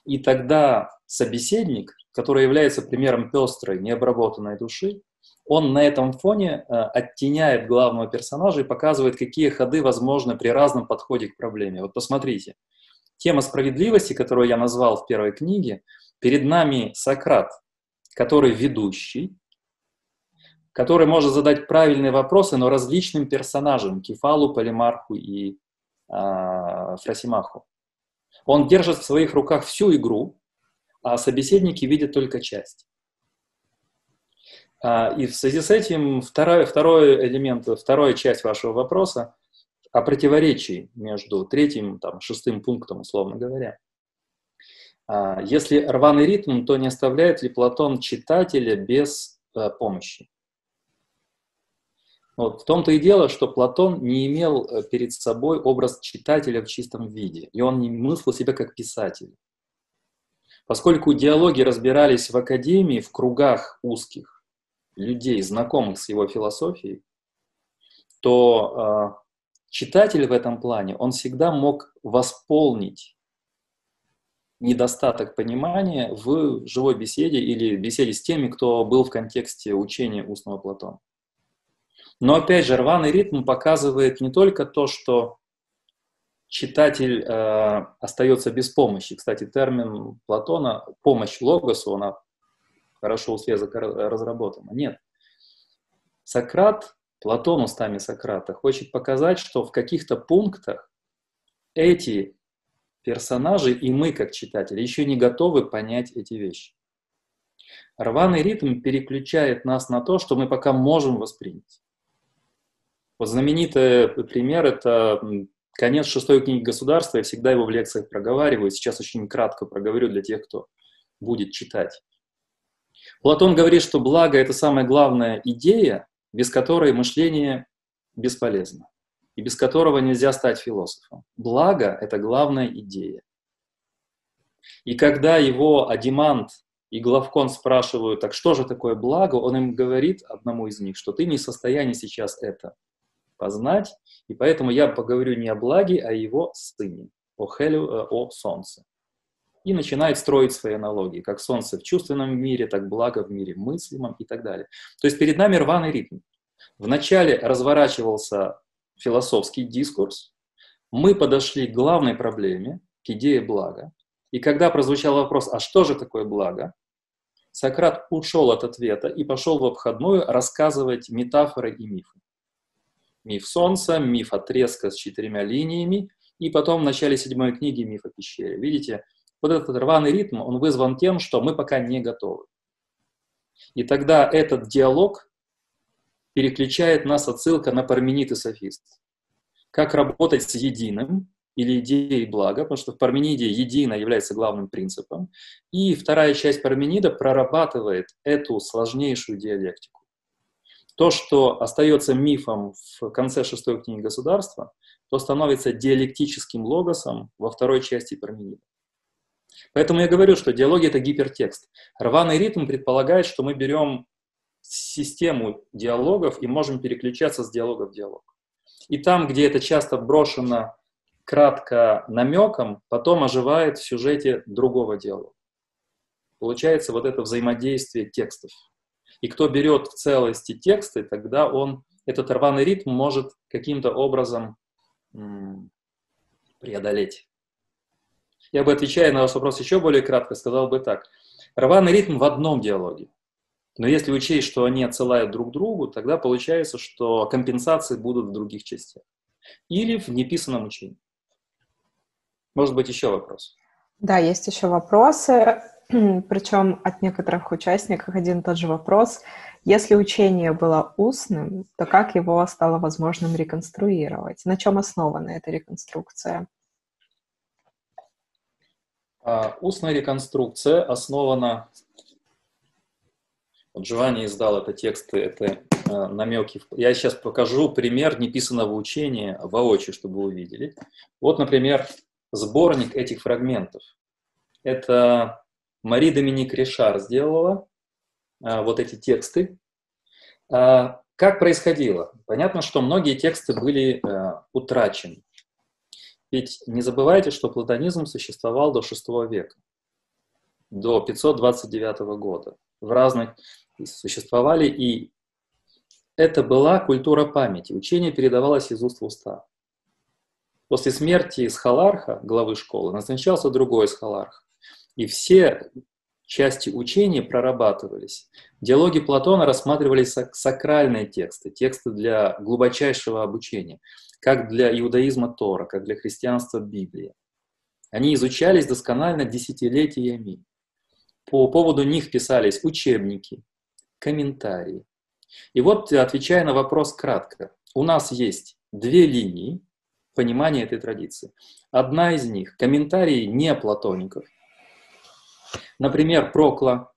И тогда собеседник, который является примером пестрой, необработанной души, он на этом фоне а, оттеняет главного персонажа и показывает, какие ходы возможны при разном подходе к проблеме. Вот посмотрите, тема справедливости, которую я назвал в первой книге, перед нами Сократ, который ведущий, который может задать правильные вопросы, но различным персонажам, Кефалу, Полимарху и э, Фросимаху. Он держит в своих руках всю игру, а собеседники видят только часть. А, и в связи с этим второй, второй элемент, вторая часть вашего вопроса о противоречии между третьим, там, шестым пунктом, условно говоря. А, если рваный ритм, то не оставляет ли Платон читателя без э, помощи? Вот в том-то и дело, что Платон не имел э, перед собой образ читателя в чистом виде, и он не мыслил себя как писатель. Поскольку диалоги разбирались в академии, в кругах узких людей, знакомых с его философией, то э, читатель в этом плане, он всегда мог восполнить недостаток понимания в живой беседе или беседе с теми, кто был в контексте учения устного Платона. Но опять же, рваный ритм показывает не только то, что читатель э, остается без помощи. Кстати, термин Платона «помощь логосу», она хорошо у Свезака разработана. Нет. Сократ, Платон устами Сократа, хочет показать, что в каких-то пунктах эти персонажи и мы, как читатели, еще не готовы понять эти вещи. Рваный ритм переключает нас на то, что мы пока можем воспринять. Вот знаменитый пример – это конец шестой книги государства. Я всегда его в лекциях проговариваю. Сейчас очень кратко проговорю для тех, кто будет читать. Платон говорит, что благо – это самая главная идея, без которой мышление бесполезно и без которого нельзя стать философом. Благо – это главная идея. И когда его Адимант и Главкон спрашивают, так что же такое благо, он им говорит, одному из них, что ты не в состоянии сейчас это познать, и поэтому я поговорю не о благе, а о его сыне, о Хелю, э, о солнце. И начинает строить свои аналогии, как солнце в чувственном мире, так благо в мире мыслимом и так далее. То есть перед нами рваный ритм. Вначале разворачивался философский дискурс, мы подошли к главной проблеме, к идее блага. И когда прозвучал вопрос, а что же такое благо, Сократ ушел от ответа и пошел в обходную рассказывать метафоры и мифы миф Солнца, миф отрезка с четырьмя линиями, и потом в начале седьмой книги миф о пещере. Видите, вот этот рваный ритм, он вызван тем, что мы пока не готовы. И тогда этот диалог переключает нас отсылка на Парменид и Софист. Как работать с единым или идеей блага, потому что в Пармениде единое является главным принципом. И вторая часть Парменида прорабатывает эту сложнейшую диалектику. То, что остается мифом в конце шестой книги государства, то становится диалектическим логосом во второй части Парменида. Поэтому я говорю, что диалоги — это гипертекст. Рваный ритм предполагает, что мы берем систему диалогов и можем переключаться с диалога в диалог. И там, где это часто брошено кратко намеком, потом оживает в сюжете другого диалога. Получается вот это взаимодействие текстов. И кто берет в целости тексты, тогда он этот рваный ритм может каким-то образом преодолеть. Я бы, отвечая на ваш вопрос еще более кратко, сказал бы так. Рваный ритм в одном диалоге. Но если учесть, что они отсылают друг другу, тогда получается, что компенсации будут в других частях. Или в неписанном учении. Может быть, еще вопрос? Да, есть еще вопросы. Причем от некоторых участников один и тот же вопрос. Если учение было устным, то как его стало возможным реконструировать? На чем основана эта реконструкция? А, устная реконструкция основана... Вот Джованни издал это тексты, это э, намеки. Я сейчас покажу пример неписанного учения воочию, чтобы вы увидели. Вот, например, сборник этих фрагментов. Это Мари Доминик Ришар сделала а, вот эти тексты. А, как происходило? Понятно, что многие тексты были а, утрачены. Ведь не забывайте, что платонизм существовал до VI века, до 529 года. В разных существовали, и это была культура памяти. Учение передавалось из уст в уста. После смерти Схаларха, главы школы, назначался другой Схаларх. И все части учения прорабатывались. Диалоги Платона рассматривались сакральные тексты, тексты для глубочайшего обучения, как для иудаизма Тора, как для христианства Библии. Они изучались досконально десятилетиями. По поводу них писались учебники, комментарии. И вот, отвечая на вопрос кратко, у нас есть две линии понимания этой традиции. Одна из них – комментарии не платоников, Например, Прокла,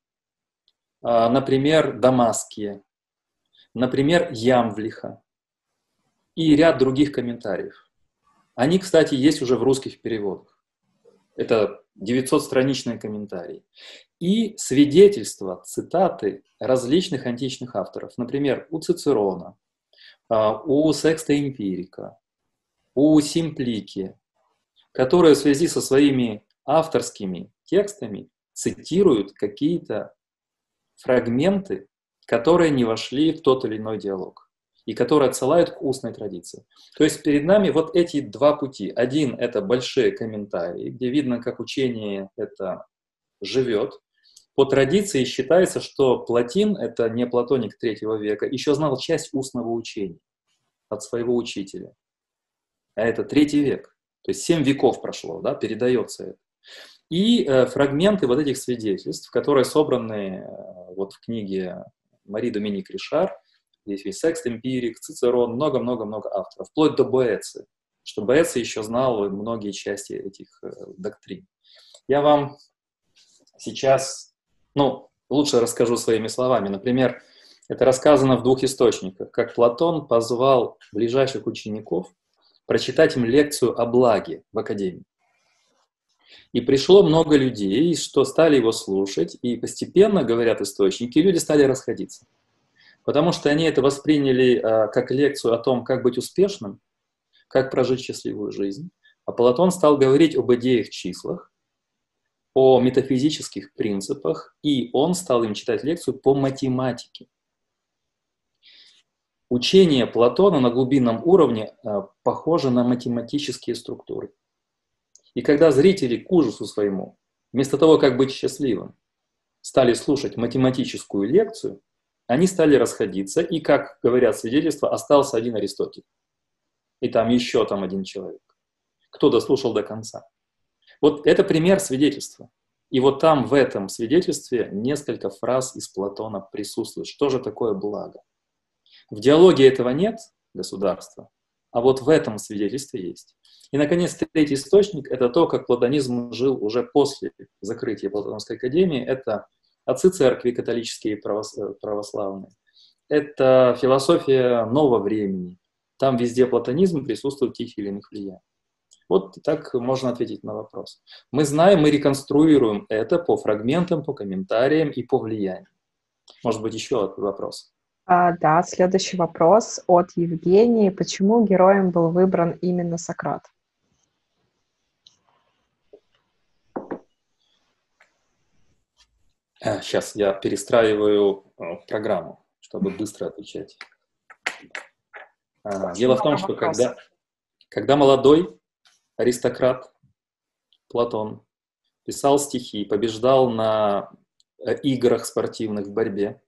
а, например, Дамаския, например, Ямвлиха и ряд других комментариев. Они, кстати, есть уже в русских переводах. Это 900-страничные комментарии. И свидетельства, цитаты различных античных авторов. Например, у Цицерона, а, у Секста Эмпирика, у Симплики, которые в связи со своими авторскими текстами цитируют какие-то фрагменты, которые не вошли в тот или иной диалог и которые отсылают к устной традиции. То есть перед нами вот эти два пути. Один — это большие комментарии, где видно, как учение это живет. По традиции считается, что Платин, это не платоник третьего века, еще знал часть устного учения от своего учителя. А это третий век. То есть семь веков прошло, да, передается это. И э, фрагменты вот этих свидетельств, которые собраны э, вот в книге Мари Доминик Ришар, здесь есть Секст Эмпирик, Цицерон, много-много-много авторов, вплоть до Боэци, что Боэци еще знал многие части этих э, доктрин. Я вам сейчас, ну, лучше расскажу своими словами. Например, это рассказано в двух источниках, как Платон позвал ближайших учеников прочитать им лекцию о благе в Академии. И пришло много людей, что стали его слушать, и постепенно, говорят источники, люди стали расходиться. Потому что они это восприняли а, как лекцию о том, как быть успешным, как прожить счастливую жизнь. А Платон стал говорить об идеях числах, о метафизических принципах, и он стал им читать лекцию по математике. Учение Платона на глубинном уровне а, похоже на математические структуры. И когда зрители к ужасу своему, вместо того, как быть счастливым, стали слушать математическую лекцию, они стали расходиться, и, как говорят свидетельства, остался один Аристотель. И там еще там один человек. Кто дослушал до конца. Вот это пример свидетельства. И вот там, в этом свидетельстве, несколько фраз из Платона присутствует. Что же такое благо? В диалоге этого нет государства, а вот в этом свидетельстве есть. И, наконец, третий источник – это то, как платонизм жил уже после закрытия Платоновской академии. Это отцы церкви католические и православные. Это философия нового времени. Там везде платонизм присутствует в тех или иных влияниях. Вот так можно ответить на вопрос. Мы знаем, мы реконструируем это по фрагментам, по комментариям и по влиянию. Может быть, еще вопрос. А, да, следующий вопрос от Евгении. Почему героем был выбран именно Сократ? Сейчас а, я перестраиваю э, программу, чтобы быстро отвечать. А, дело в том, что когда, когда молодой аристократ Платон писал стихи, побеждал на э, играх спортивных в борьбе,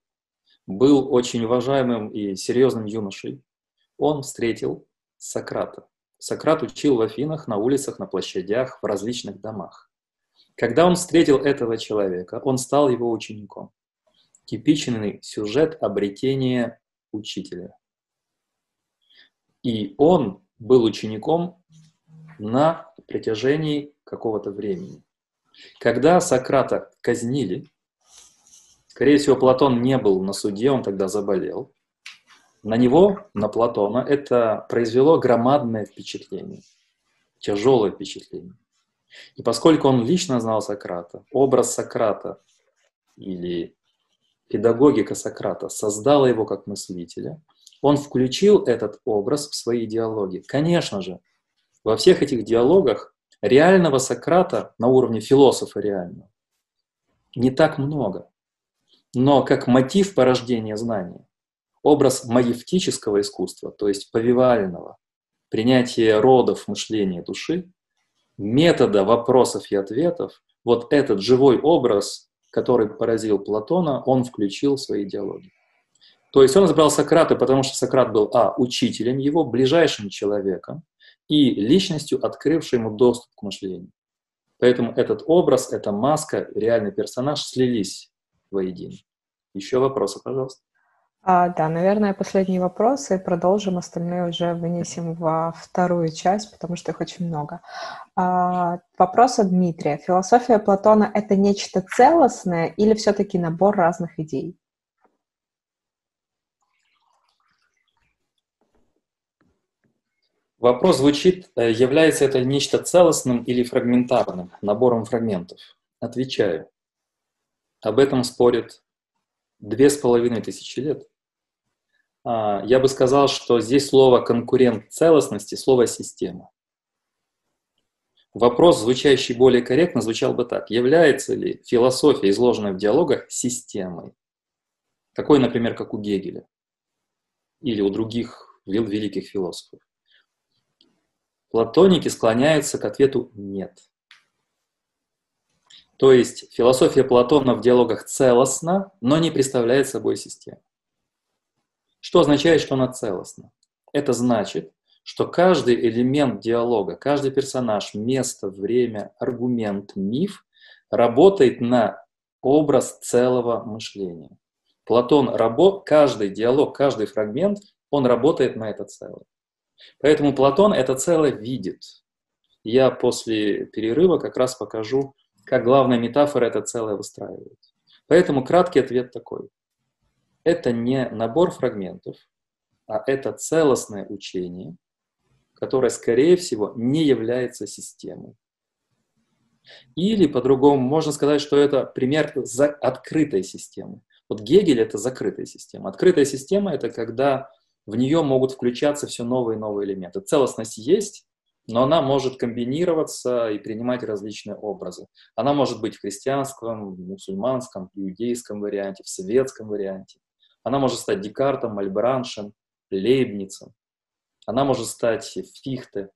был очень уважаемым и серьезным юношей, он встретил Сократа. Сократ учил в Афинах на улицах, на площадях, в различных домах. Когда он встретил этого человека, он стал его учеником. Типичный сюжет обретения учителя. И он был учеником на протяжении какого-то времени. Когда Сократа казнили, скорее всего, Платон не был на суде, он тогда заболел. На него, на Платона, это произвело громадное впечатление, тяжелое впечатление. И поскольку он лично знал Сократа, образ Сократа или педагогика Сократа создала его как мыслителя, он включил этот образ в свои диалоги. Конечно же, во всех этих диалогах реального Сократа на уровне философа реального не так много. Но как мотив порождения знания, образ маевтического искусства, то есть повивального, принятия родов мышления души, метода вопросов и ответов, вот этот живой образ который поразил Платона, он включил в свои диалоги. То есть он избрал Сократа, потому что Сократ был, а, учителем его, ближайшим человеком и личностью, открывшей ему доступ к мышлению. Поэтому этот образ, эта маска, реальный персонаж слились воедино. Еще вопросы, пожалуйста. А, да, наверное, последние вопросы. Продолжим, остальные уже вынесем во вторую часть, потому что их очень много. А, вопрос от Дмитрия. Философия Платона — это нечто целостное или все-таки набор разных идей? Вопрос звучит, э, является это нечто целостным или фрагментарным, набором фрагментов? Отвечаю. Об этом спорят две с половиной тысячи лет. А, я бы сказал, что здесь слово «конкурент целостности» — слово «система». Вопрос, звучащий более корректно, звучал бы так. Является ли философия, изложенная в диалогах, системой? Такой, например, как у Гегеля или у других великих философов. Платоники склоняются к ответу «нет». То есть философия Платона в диалогах целостна, но не представляет собой систему. Что означает, что она целостна? Это значит, что каждый элемент диалога, каждый персонаж, место, время, аргумент, миф работает на образ целого мышления. Платон, рабо, каждый диалог, каждый фрагмент, он работает на это целое. Поэтому Платон это целое видит. Я после перерыва как раз покажу, как главная метафора это целое выстраивает. Поэтому краткий ответ такой. Это не набор фрагментов, а это целостное учение, которое, скорее всего, не является системой. Или, по-другому, можно сказать, что это пример открытой системы. Вот Гегель — это закрытая система. Открытая система — это когда в нее могут включаться все новые и новые элементы. Целостность есть, но она может комбинироваться и принимать различные образы. Она может быть в христианском, мусульманском, иудейском варианте, в светском варианте. Она может стать Декартом, Мальбраншем, Лейбницем. Она может стать Фихте,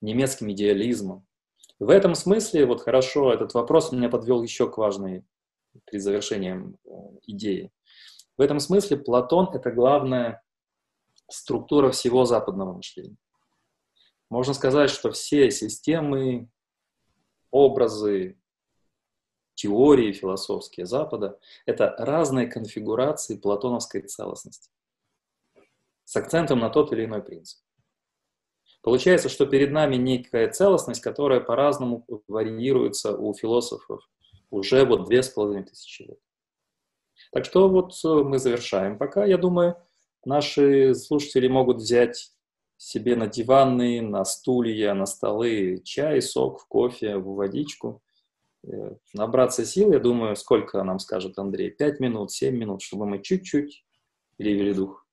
немецким идеализмом. В этом смысле, вот хорошо, этот вопрос меня подвел еще к важной, при завершении э, идеи. В этом смысле Платон — это главное структура всего западного мышления. Можно сказать, что все системы, образы, теории философские Запада — это разные конфигурации платоновской целостности с акцентом на тот или иной принцип. Получается, что перед нами некая целостность, которая по-разному варьируется у философов уже вот две с половиной тысячи лет. Так что вот э, мы завершаем пока. Я думаю, Наши слушатели могут взять себе на диваны, на стулья, на столы чай, сок, кофе, водичку, набраться сил. Я думаю, сколько нам скажет Андрей? Пять минут, семь минут, чтобы мы чуть-чуть перевели дух.